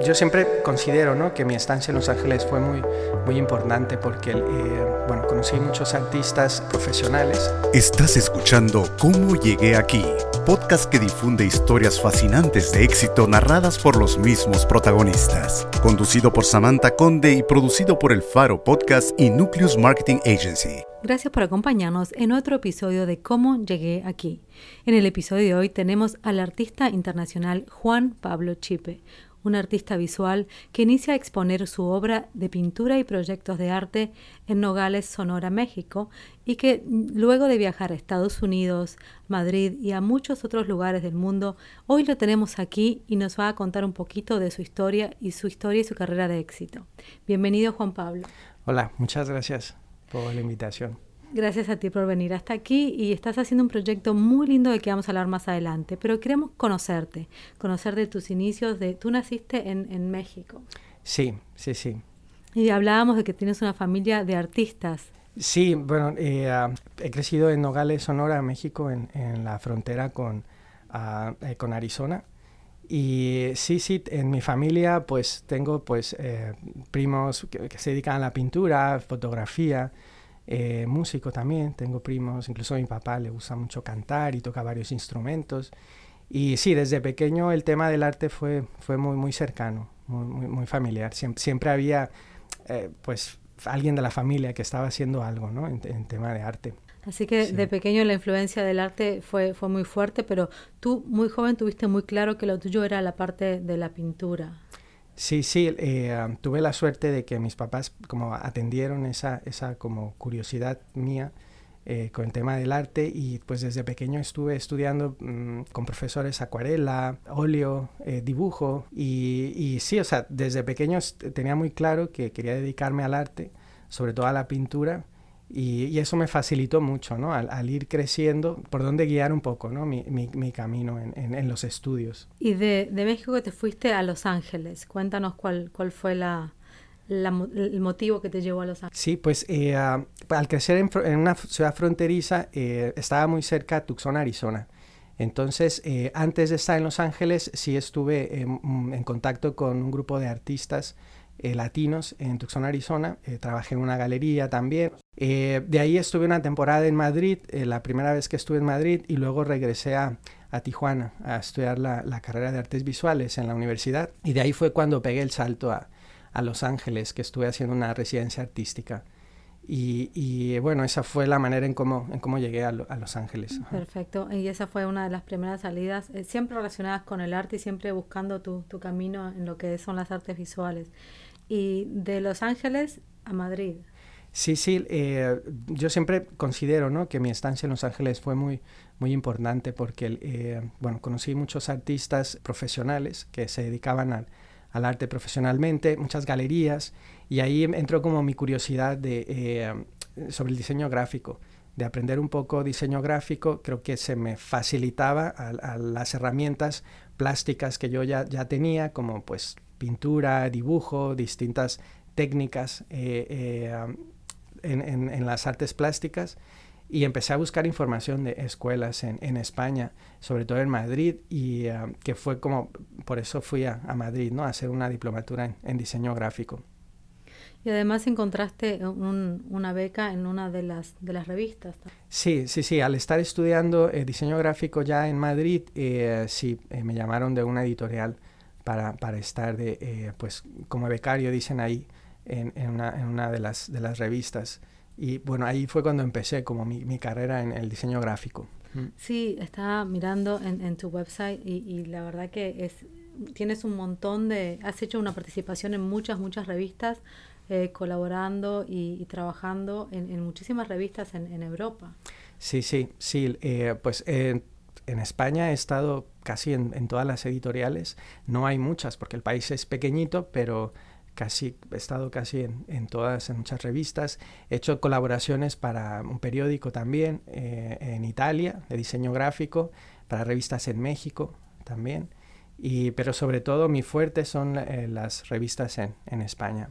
yo siempre considero ¿no? que mi estancia en Los Ángeles fue muy, muy importante porque eh, bueno, conocí muchos artistas profesionales. Estás escuchando Cómo llegué aquí, podcast que difunde historias fascinantes de éxito narradas por los mismos protagonistas. Conducido por Samantha Conde y producido por El Faro Podcast y Nucleus Marketing Agency. Gracias por acompañarnos en otro episodio de Cómo llegué aquí. En el episodio de hoy tenemos al artista internacional Juan Pablo Chipe, un artista visual que inicia a exponer su obra de pintura y proyectos de arte en Nogales, Sonora, México, y que luego de viajar a Estados Unidos, Madrid y a muchos otros lugares del mundo, hoy lo tenemos aquí y nos va a contar un poquito de su historia y su historia y su carrera de éxito. Bienvenido Juan Pablo. Hola, muchas gracias por la invitación. Gracias a ti por venir hasta aquí y estás haciendo un proyecto muy lindo del que vamos a hablar más adelante, pero queremos conocerte, conocer de tus inicios, de tú naciste en, México. Sí, sí, sí. Y hablábamos de que tienes una familia de artistas. Sí, bueno, eh, he crecido en Nogales, Sonora, México, en, la frontera con, ah, eh, con Arizona. Y sí, sí, en mi familia pues tengo pues eh, primos que, que, se dedican a la pintura, fotografía, eh, músico también, tengo primos, incluso a mi papá le gusta mucho cantar y toca varios instrumentos. Y sí, desde pequeño el tema del arte fue, fue muy, muy cercano, muy, muy, familiar. siempre había eh, pues alguien de la familia que estaba haciendo algo ¿no? en, tema de arte. Así que de pequeño la influencia del arte fue, fue muy fuerte, pero tú muy joven tuviste muy claro que lo tuyo era la parte de la pintura. Sí, sí, eh, tuve la suerte de que mis papás como atendieron esa, esa como curiosidad mía eh, con el tema del arte y pues desde pequeño estuve estudiando mm, con profesores acuarela, óleo, eh, dibujo y, y, sí, o sea, desde pequeño tenía muy claro que quería dedicarme al arte, sobre todo a la pintura y, eso me facilitó mucho, ¿no? Al, ir creciendo, por dónde guiar un poco, ¿no? Mi, mi, camino en, en, los estudios. Y de, de, México te fuiste a Los Ángeles. Cuéntanos cuál, cuál fue la, el motivo que te llevó a Los Ángeles. Sí, pues eh, al crecer en, en, una ciudad fronteriza, eh, estaba muy cerca de Tucson, Arizona. Entonces, eh, antes de estar en Los Ángeles, sí estuve en contacto con un grupo de artistas eh, latinos en Tucson, Arizona. Eh, trabajé en una galería también. Eh, de ahí estuve una temporada en Madrid, la primera vez que estuve en Madrid, y luego regresé a, Tijuana a estudiar la, carrera de artes visuales en la universidad. Y de ahí fue cuando pegué el salto a, Los Ángeles, que estuve haciendo una residencia artística. Y, bueno, esa fue la manera en cómo, en cómo llegué a, Los Ángeles. Perfecto. Y esa fue una de las primeras salidas, siempre relacionadas con el arte y siempre buscando tu, tu, camino en lo que son las artes visuales y de Los Ángeles a Madrid. Sí, sí, eh, yo siempre considero ¿no? que mi estancia en Los Ángeles fue muy, muy importante porque eh, bueno, conocí muchos artistas profesionales que se dedicaban al, al, arte profesionalmente, muchas galerías, y ahí entró como mi curiosidad eh, sobre el diseño gráfico, de aprender un poco diseño gráfico, creo que se me facilitaba a, las herramientas plásticas que yo ya, tenía, como pues pintura, dibujo, distintas técnicas eh, eh, en, las artes plásticas y empecé a buscar información de escuelas en, España, sobre todo en Madrid, y que fue como, por eso fui a, Madrid, ¿no? A hacer una diplomatura en, diseño gráfico. Y además encontraste una beca en una de las, de las revistas. Sí, sí, sí. Al estar estudiando diseño gráfico ya en Madrid, sí, me llamaron de una editorial para, para estar de, eh, pues, como becario, dicen ahí, en, en, una, en, una, de las, de las revistas. Y bueno, ahí fue cuando empecé como mi, mi carrera en el diseño gráfico. Sí, estaba mirando en, en tu website y, y, la verdad que es tienes un montón de, has hecho una participación en muchas, muchas revistas, eh, colaborando y, trabajando en, muchísimas revistas en, Europa. Sí, sí, sí, eh, pues en España he estado casi en, todas las editoriales. No hay muchas porque el país es pequeñito, pero casi he estado casi en, todas, en muchas revistas. He hecho colaboraciones para un periódico también eh, en Italia de diseño gráfico, para revistas en México también. Y, pero sobre todo mi fuerte son eh, las revistas en España.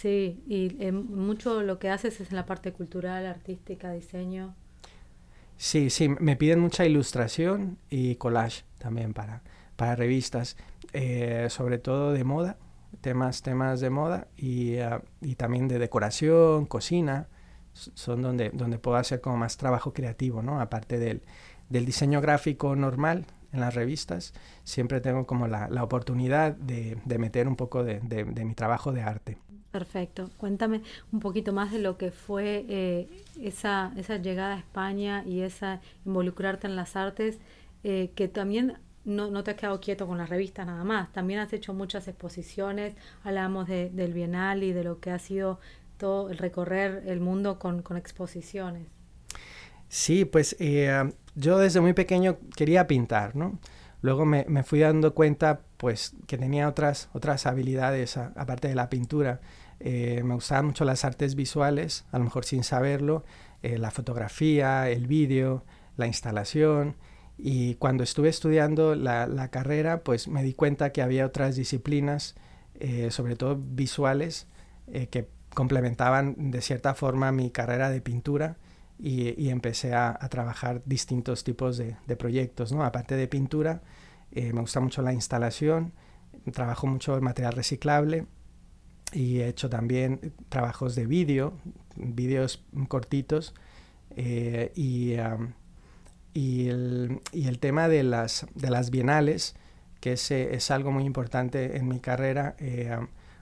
Sí, y eh, mucho lo que haces es en la parte cultural, artística, diseño. Sí, sí, me piden mucha ilustración y collage también para, para revistas, sobre todo de moda, temas, temas de moda y, ah, y también de decoración, cocina, son donde, donde puedo hacer como más trabajo creativo, ¿no? Aparte del, del diseño gráfico normal en las revistas, siempre tengo como la, la oportunidad de, de, meter un poco de, de, mi trabajo de arte. Perfecto. Cuéntame un poquito más de lo que fue eh, esa, esa llegada a España y esa involucrarte en las artes, eh, que también no, no, te has quedado quieto con las revistas nada más, también has hecho muchas exposiciones, hablamos de, del Bienal y de lo que ha sido todo el recorrer el mundo con, con exposiciones. Sí, pues eh, yo desde muy pequeño quería pintar, ¿no? Luego me, me, fui dando cuenta pues que tenía otras, otras habilidades aparte de la pintura. Eh, me gustaban mucho las artes visuales, a lo mejor sin saberlo, eh, la fotografía, el vídeo, la instalación. Y cuando estuve estudiando la, la, carrera, pues me di cuenta que había otras disciplinas, eh, sobre todo visuales, que complementaban de cierta forma mi carrera de pintura y, y empecé a, a, trabajar distintos tipos de, de, proyectos. ¿no? Aparte de pintura, eh, me gusta mucho la instalación, trabajo mucho el material reciclable y he hecho también trabajos de vídeo, vídeos cortitos y... Um, y el, y el tema de las, de las bienales, que es, es algo muy importante en mi carrera, eh,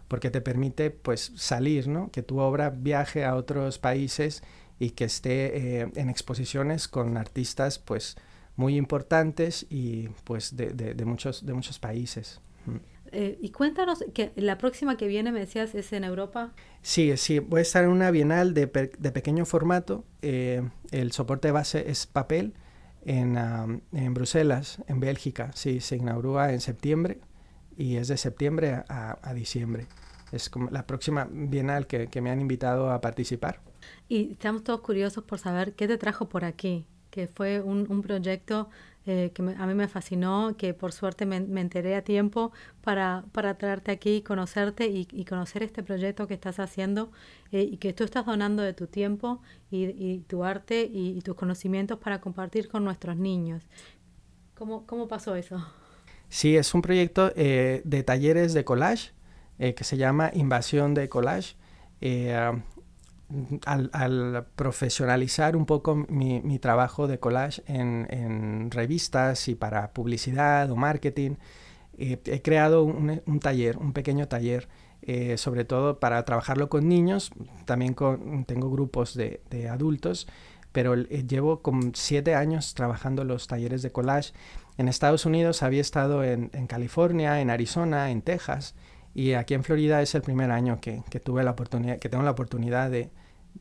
porque te permite pues salir, ¿no? que tu obra viaje a otros países y que esté eh, en exposiciones con artistas pues muy importantes y pues de, de, de muchos, de muchos países. Eh, y cuéntanos, que la próxima que viene, me decías, es en Europa. Sí, sí, voy a estar en una bienal de, de pequeño formato. Eh, el soporte base es papel en, um, en, Bruselas, en Bélgica. Sí, se inaugura en septiembre y es de septiembre a, a diciembre. Es como la próxima bienal que, que, me han invitado a participar. Y estamos todos curiosos por saber qué te trajo por aquí, que fue un, un proyecto eh, que me, a mí me fascinó, que por suerte me, me enteré a tiempo para, para traerte aquí, conocerte y, y, conocer este proyecto que estás haciendo eh, y que tú estás donando de tu tiempo y, y tu arte y, y, tus conocimientos para compartir con nuestros niños. ¿Cómo, cómo pasó eso? Sí, es un proyecto eh, de talleres de collage eh, que se llama Invasión de Collage. Eh, al, al, profesionalizar un poco mi, mi trabajo de collage en, en, revistas y para publicidad o marketing, eh, he creado un, un, taller, un pequeño taller, eh, sobre todo para trabajarlo con niños, también con, tengo grupos de, de adultos, pero eh, llevo como siete años trabajando los talleres de collage. En Estados Unidos había estado en, en California, en Arizona, en Texas, y aquí en Florida es el primer año que, tuve la oportunidad, que tengo la oportunidad de,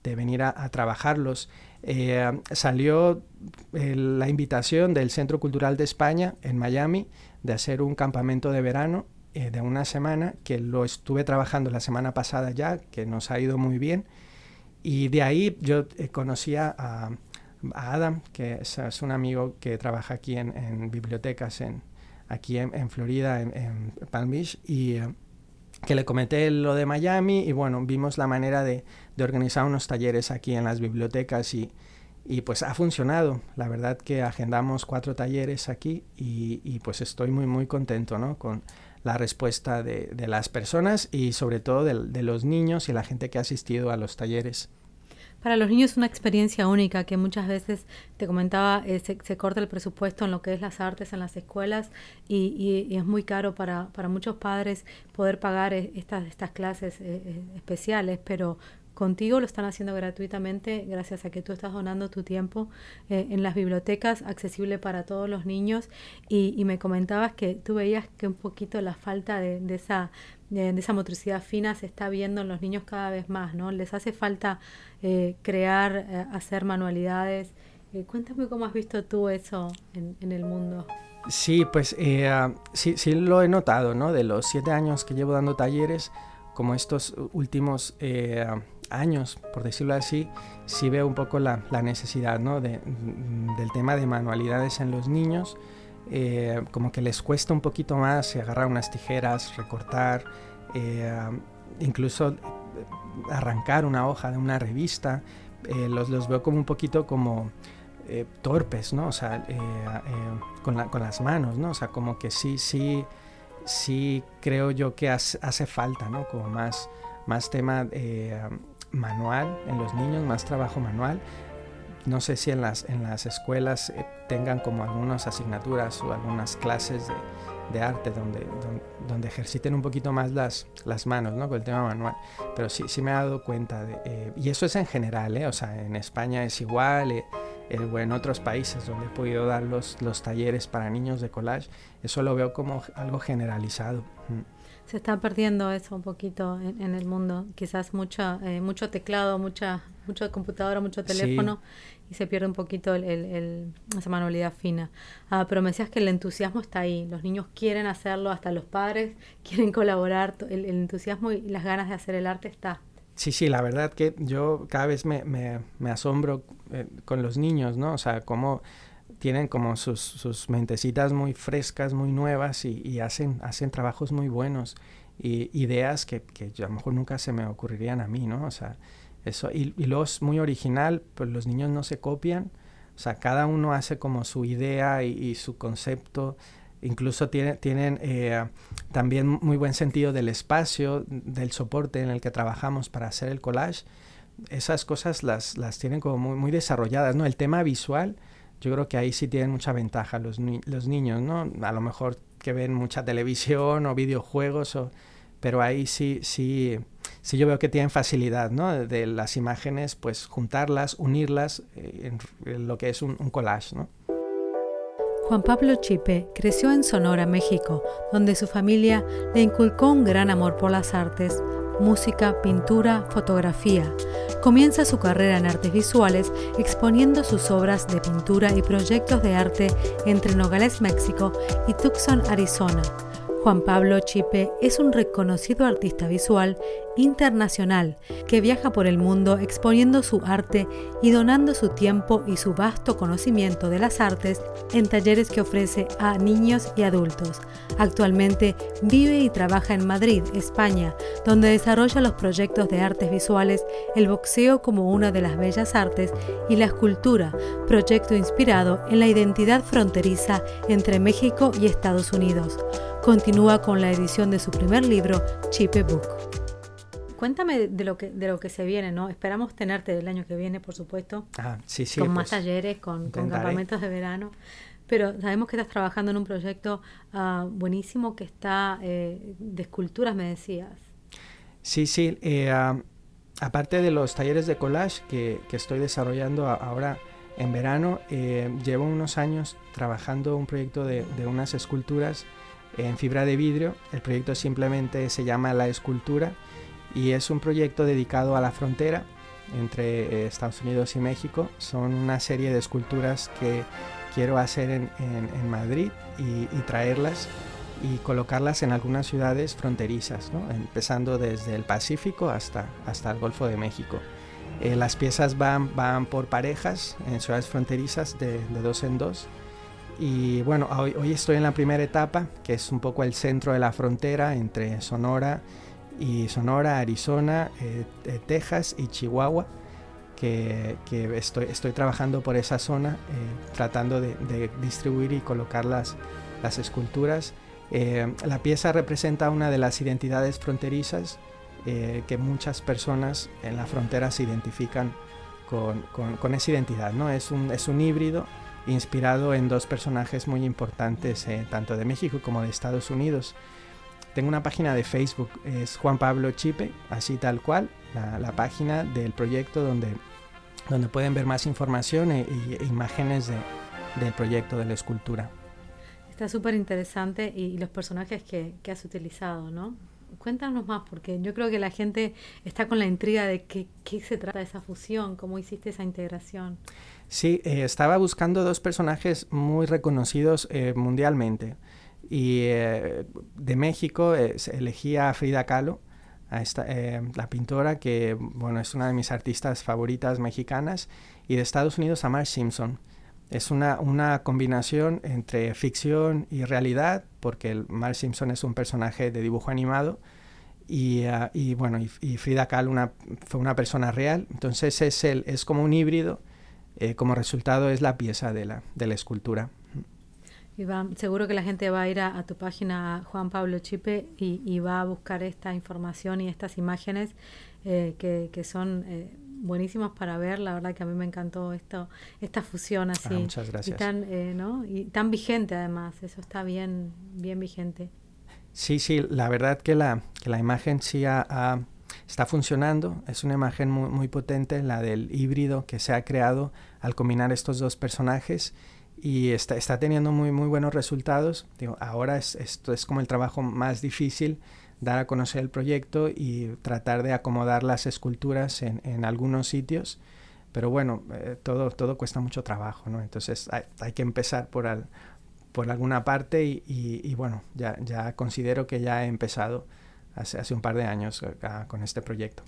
venir a, trabajarlos. Eh, salió eh, la invitación del Centro Cultural de España en Miami de hacer un campamento de verano eh, de una semana, que lo estuve trabajando la semana pasada ya, que nos ha ido muy bien. Y de ahí yo eh, conocía a, Adam, que es, un amigo que trabaja aquí en, bibliotecas en, aquí en, en Florida, en, Palm Beach, y que le comenté lo de Miami y bueno, vimos la manera de, de organizar unos talleres aquí en las bibliotecas y, y, pues ha funcionado. La verdad que agendamos cuatro talleres aquí y, y pues estoy muy muy contento ¿no? con la respuesta de, de, las personas y sobre todo de, de los niños y la gente que ha asistido a los talleres. Para los niños es una experiencia única que muchas veces, te comentaba, eh, se, se, corta el presupuesto en lo que es las artes en las escuelas y, y, y es muy caro para, para, muchos padres poder pagar estas, estas clases eh, eh, especiales, pero contigo lo están haciendo gratuitamente gracias a que tú estás donando tu tiempo eh, en las bibliotecas accesible para todos los niños y, y, me comentabas que tú veías que un poquito la falta de, de esa de, esa motricidad fina se está viendo en los niños cada vez más, ¿no? Les hace falta eh, crear, eh, hacer manualidades. Eh, cuéntame cómo has visto tú eso en, en el mundo. Sí, pues eh, sí, sí lo he notado, ¿no? De los siete años que llevo dando talleres, como estos últimos años, por decirlo así, sí veo un poco la, la necesidad, ¿no? De, del tema de manualidades en los niños eh, como que les cuesta un poquito más agarrar unas tijeras, recortar, eh, incluso arrancar una hoja de una revista. Eh, los, los, veo como un poquito como eh, torpes, ¿no? O sea, eh, con, con, las manos, ¿no? O sea, como que sí, sí, sí creo yo que hace, hace falta, ¿no? Como más, más tema manual en los niños, más trabajo manual. No sé si en las, en las escuelas tengan como algunas asignaturas o algunas clases de, de arte donde, donde, ejerciten un poquito más las, las manos, ¿no? Con el tema manual. Pero sí, sí me he dado cuenta, de, eh, y eso es en general, ¿eh? O sea, en España es igual, eh, o en otros países donde he podido dar los, los talleres para niños de collage, eso lo veo como algo generalizado. Mm se está perdiendo eso un poquito en, el mundo. Quizás mucho, eh, mucho teclado, mucha, mucho computadora, mucho teléfono y se pierde un poquito el, esa manualidad fina. Ah, pero me decías que el entusiasmo está ahí. Los niños quieren hacerlo, hasta los padres quieren colaborar. El, entusiasmo y las ganas de hacer el arte está. Sí, sí, la verdad que yo cada vez me, me, me asombro eh, con los niños, ¿no? O sea, cómo tienen como sus, sus mentecitas muy frescas, muy nuevas y, hacen, hacen trabajos muy buenos y ideas que, que, a lo mejor nunca se me ocurrirían a mí, ¿no? O sea, eso, y, y luego es muy original, pues los niños no se copian, o sea, cada uno hace como su idea y, su concepto, incluso tiene, tienen eh, también muy buen sentido del espacio, del soporte en el que trabajamos para hacer el collage, esas cosas las, las tienen como muy, muy desarrolladas, ¿no? El tema visual, yo creo que ahí sí tienen mucha ventaja los, los niños, ¿no? A lo mejor que ven mucha televisión o videojuegos, o, pero ahí sí, sí, sí yo veo que tienen facilidad, ¿no? De, las imágenes, pues juntarlas, unirlas eh, en, lo que es un, un collage, ¿no? Juan Pablo Chipe creció en Sonora, México, donde su familia le inculcó un gran amor por las artes, música, pintura, fotografía. Comienza su carrera en artes visuales exponiendo sus obras de pintura y proyectos de arte entre Nogales, México y Tucson, Arizona. Juan Pablo Chipe es un reconocido artista visual internacional que viaja por el mundo exponiendo su arte y donando su tiempo y su vasto conocimiento de las artes en talleres que ofrece a niños y adultos. Actualmente vive y trabaja en Madrid, España, donde desarrolla los proyectos de artes visuales, el boxeo como una de las bellas artes y la escultura, proyecto inspirado en la identidad fronteriza entre México y Estados Unidos continúa con la edición de su primer libro, Chipe Book. Cuéntame de lo que de lo que se viene, ¿no? Esperamos tenerte el año que viene, por supuesto. Ah, sí, sí. Con más pues, talleres, con, campamentos de verano. Pero sabemos que estás trabajando en un proyecto ah, buenísimo que está eh, de esculturas, me decías. Sí, sí. Eh, ah, aparte de los talleres de collage que, que estoy desarrollando ahora en verano, eh, llevo unos años trabajando un proyecto de, de unas esculturas en fibra de vidrio. El proyecto simplemente se llama La Escultura y es un proyecto dedicado a la frontera entre eh, Estados Unidos y México. Son una serie de esculturas que quiero hacer en, Madrid y, traerlas y colocarlas en algunas ciudades fronterizas, empezando desde el Pacífico hasta, hasta el Golfo de México. Eh, las piezas van, van por parejas en ciudades fronterizas de, de dos en dos y bueno, hoy, estoy en la primera etapa, que es un poco el centro de la frontera entre Sonora y Sonora, Arizona, eh, eh, Texas y Chihuahua, que, estoy, estoy, trabajando por esa zona, eh, tratando de, distribuir y colocar las, las esculturas. la pieza representa una de las identidades fronterizas que muchas personas en la frontera se identifican con, con, con esa identidad, ¿no? Es un, es un híbrido inspirado en dos personajes muy importantes eh, tanto de México como de Estados Unidos. Tengo una página de Facebook, es Juan Pablo Chipe, así tal cual, la, página del proyecto donde, donde pueden ver más información e, imágenes del proyecto de la escultura. Está súper interesante y, los personajes que, que has utilizado, ¿no? Cuéntanos más, porque yo creo que la gente está con la intriga de qué, qué se trata esa fusión, cómo hiciste esa integración. Sí, eh, estaba buscando dos personajes muy reconocidos eh, mundialmente. Y eh, de México elegí a Frida Kahlo, a esta, la pintora que bueno, es una de mis artistas favoritas mexicanas. Y de Estados Unidos a Marge Simpson. Es una, una combinación entre ficción y realidad, porque el Marge Simpson es un personaje de dibujo animado. Y, ah, y bueno, y, Frida Kahlo fue una persona real. Entonces es, el, es como un híbrido como resultado es la pieza de la, de la escultura. Y va, seguro que la gente va a ir a, tu página Juan Pablo Chipe y, y, va a buscar esta información y estas imágenes eh, que, que, son eh, buenísimas para ver. La verdad que a mí me encantó esto, esta fusión así. Ah, muchas gracias. Y tan, eh, ¿no? y tan vigente además, eso está bien, bien vigente. Sí, sí, la verdad que la, que la imagen sí está funcionando. Es una imagen muy, muy potente, la del híbrido que se ha creado al combinar estos dos personajes y está, está teniendo muy, muy buenos resultados. Digo, ahora es, esto es como el trabajo más difícil, dar a conocer el proyecto y tratar de acomodar las esculturas en, en algunos sitios. Pero bueno, eh, todo, todo cuesta mucho trabajo, ¿no? Entonces hay, hay que empezar por, al, por alguna parte y, y, bueno, ya, ya considero que ya he empezado hace, hace un par de años acá, con este proyecto.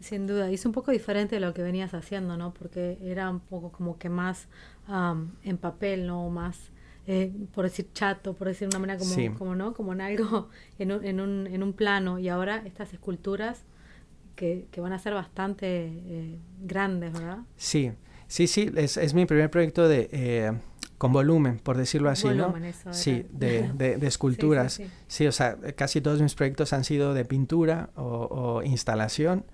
Sin duda, y es un poco diferente de lo que venías haciendo, ¿no? Porque era un poco como que más en papel, ¿no? Más, eh, por decir chato, por decir de una manera como, como ¿no? Como en algo, en un, en, un, en un plano. Y ahora estas esculturas que, que van a ser bastante eh, grandes, ¿verdad? Sí, sí, sí, es, es mi primer proyecto de... Eh, con volumen, por decirlo así, ¿no? sí, de, de, de esculturas. sí, o sea, casi todos mis proyectos han sido de pintura o, o instalación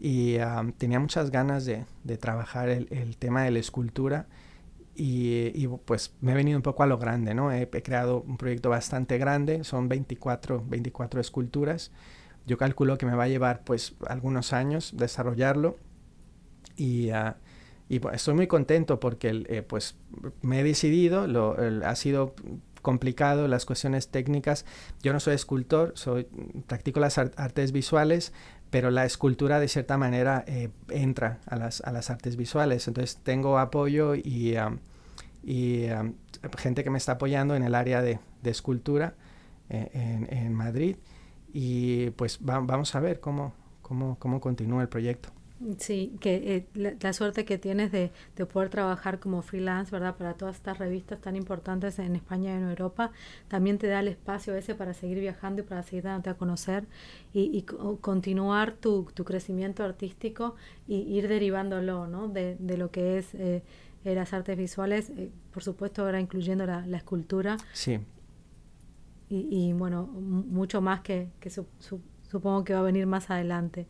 y tenía muchas ganas de, de trabajar el, el, tema de la escultura y, y, pues me he venido un poco a lo grande, ¿no? He, he, creado un proyecto bastante grande, son 24, 24 esculturas. Yo calculo que me va a llevar pues algunos años desarrollarlo y, uh, y pues, estoy muy contento porque eh, pues me he decidido, lo, el, ha sido complicado las cuestiones técnicas. Yo no soy escultor, soy practico las artes visuales, pero la escultura de cierta manera eh, entra a las, a las artes visuales. Entonces tengo apoyo y, um, y um, gente que me está apoyando en el área de, de escultura eh, en, en, Madrid y pues va, vamos a ver cómo, cómo, cómo continúa el proyecto. Sí, que eh, la, la, suerte que tienes de, de, poder trabajar como freelance, ¿verdad? Para todas estas revistas tan importantes en España y en Europa, también te da el espacio ese para seguir viajando y para seguir dándote a conocer y, y continuar tu, tu, crecimiento artístico y ir derivándolo, ¿no? De, de lo que es eh, las artes visuales, eh, por supuesto ahora incluyendo la, la escultura. Sí. Y, y, bueno, mucho más que, que su, su, supongo que va a venir más adelante.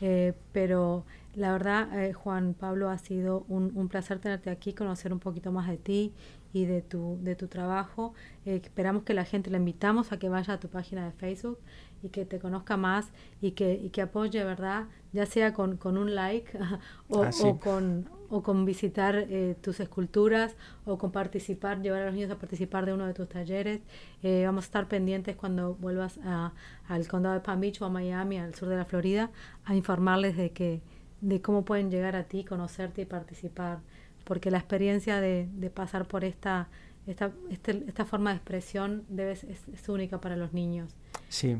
Eh, pero la verdad, eh, Juan Pablo, ha sido un, un, placer tenerte aquí, conocer un poquito más de ti y de tu, de tu trabajo. Eh, esperamos que la gente, la invitamos a que vaya a tu página de Facebook y que te conozca más y que, y que apoye, ¿verdad? Ya sea con, con un like o, ah, sí. o, con, o con visitar eh, tus esculturas o con participar, llevar a los niños a participar de uno de tus talleres. Eh, vamos a estar pendientes cuando vuelvas a, al condado de Palm Beach o a Miami, al sur de la Florida, a informarles de que de cómo pueden llegar a ti, conocerte y participar porque la experiencia de, de pasar por esta, esta, este, esta forma de expresión debe, es, es, única para los niños. Sí.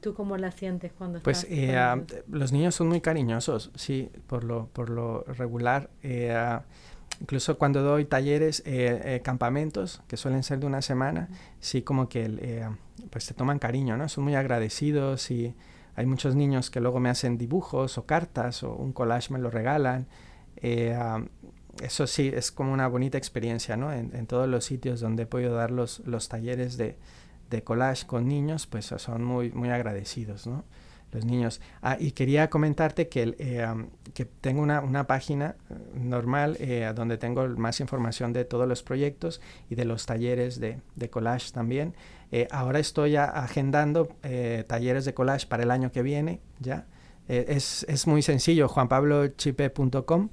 ¿Tú cómo la sientes cuando pues, estás? Pues eh, uh, los niños son muy cariñosos, sí, por lo, por lo regular. Eh, uh, incluso cuando doy talleres, eh, campamentos, que suelen ser de una semana, sí como que pues te toman cariño, ¿no? Son muy agradecidos y hay muchos niños que luego me hacen dibujos o cartas o un collage me lo regalan. Eh, eso sí, es como una bonita experiencia, ¿no? En, en, todos los sitios donde he podido dar los, los talleres de, de, collage con niños, pues son muy, muy agradecidos, ¿no? Los niños. Ah, y quería comentarte que, eh, um, que tengo una, una página eh, normal eh, donde tengo más información de todos los proyectos y de los talleres de, de collage también. Eh, ahora estoy agendando talleres de collage para el año que viene, ¿ya? es, es muy sencillo, juanpablochipe.com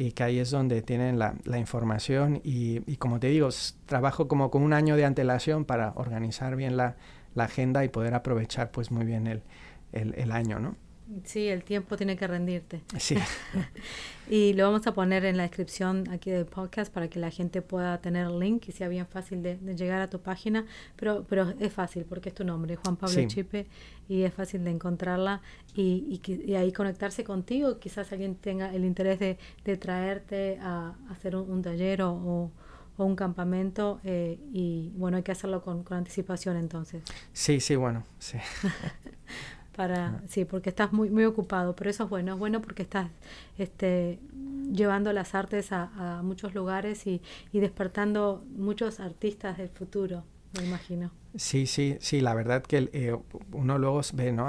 y que ahí es donde tienen la, la información y, y, como te digo, trabajo como con un año de antelación para organizar bien la, la agenda y poder aprovechar pues muy bien el, el, el año, ¿no? Sí, el tiempo tiene que rendirte. Sí. y lo vamos a poner en la descripción aquí del podcast para que la gente pueda tener el link y sea bien fácil de, de llegar a tu página. Pero, pero es fácil porque es tu nombre, Juan Pablo sí. Chipe, y es fácil de encontrarla y, y, y, ahí conectarse contigo. Quizás alguien tenga el interés de, de traerte a, a, hacer un, un taller o, o, o, un campamento eh, y bueno, hay que hacerlo con, con anticipación entonces. Sí, sí, bueno, sí. para sí, porque estás muy muy ocupado, pero eso es bueno, es bueno porque estás este llevando las artes a, muchos lugares y, y despertando muchos artistas del futuro me imagino. Sí, sí, sí, la verdad que eh, uno luego ve, ¿no?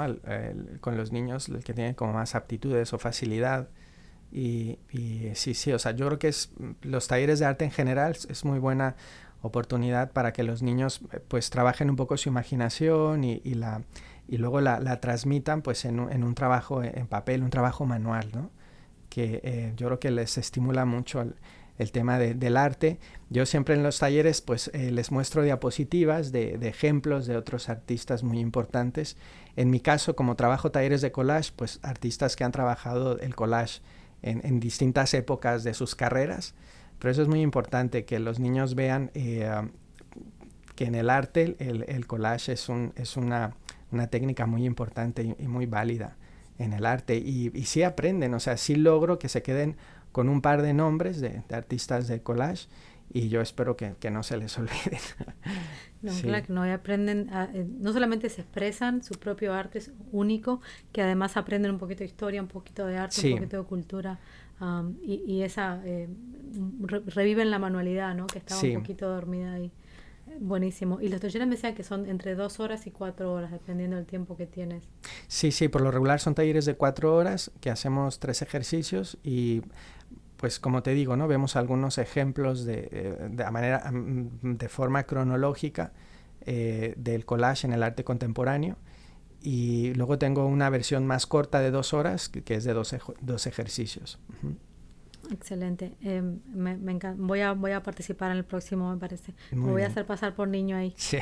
con los niños, el que tiene como más aptitudes o facilidad. Y, y, sí, sí, o sea, yo creo que es, los talleres de arte en general es muy buena oportunidad para que los niños eh, pues trabajen un poco su imaginación y, y la, y luego la, la transmitan pues en un, en un, trabajo en papel, un trabajo manual, ¿no? Que eh, yo creo que les estimula mucho el, tema de, del arte. Yo siempre en los talleres pues eh, les muestro diapositivas de, de, ejemplos de otros artistas muy importantes. En mi caso, como trabajo talleres de collage, pues artistas que han trabajado el collage en, en distintas épocas de sus carreras. Pero eso es muy importante, que los niños vean eh, que en el arte el, el collage es, un, es una, una, técnica muy importante y, y, muy válida en el arte. Y, y sí aprenden, o sea, sí logro que se queden con un par de nombres de, de artistas de collage y yo espero que, que no se les olviden. no, sí. claro, no aprenden, a, eh, no solamente se expresan su propio arte es único, que además aprenden un poquito de historia, un poquito de arte, sí. un poquito de cultura um, y, y, esa eh, re, reviven la manualidad, ¿no? Que estaba sí. un poquito dormida ahí. Buenísimo. Y los talleres me decían que son entre dos horas y cuatro horas, dependiendo del tiempo que tienes. Sí, sí, por lo regular son talleres de cuatro horas, que hacemos tres ejercicios y pues como te digo, ¿no? Vemos algunos ejemplos de, eh, de, manera, mm, de forma cronológica eh, del collage en el arte contemporáneo. Y luego tengo una versión más corta de dos horas, que, es de dos, ej dos ejercicios. Excelente. Eh, me, me encanta. Voy a, voy a participar en el próximo, me parece. Muy me voy bien. a hacer pasar por niño ahí. Sí.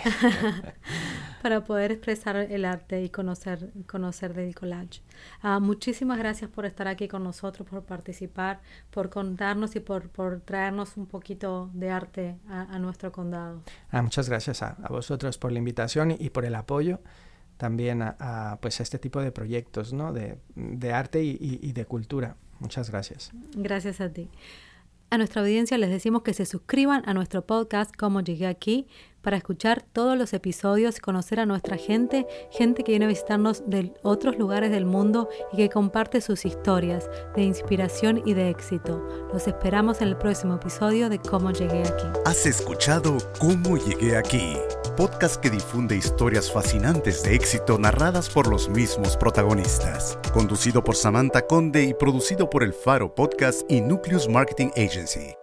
para poder expresar el arte y conocer, conocer del collage. Uh, muchísimas gracias por estar aquí con nosotros, por participar, por contarnos y por, por traernos un poquito de arte a, a nuestro condado. Ah, muchas gracias a, a, vosotros por la invitación y, y por el apoyo también a, a, pues este tipo de proyectos ¿no? de, de arte y, y, y de cultura. Muchas gracias. Gracias a ti. A nuestra audiencia les decimos que se suscriban a nuestro podcast Cómo llegué aquí para escuchar todos los episodios y conocer a nuestra gente, gente que viene a visitarnos de otros lugares del mundo y que comparte sus historias de inspiración y de éxito. Los esperamos en el próximo episodio de Cómo llegué aquí. Has escuchado Cómo llegué aquí, podcast que difunde historias fascinantes de éxito narradas por los mismos protagonistas. Conducido por Samantha Conde y producido por El Faro Podcast y Nucleus Marketing Agency.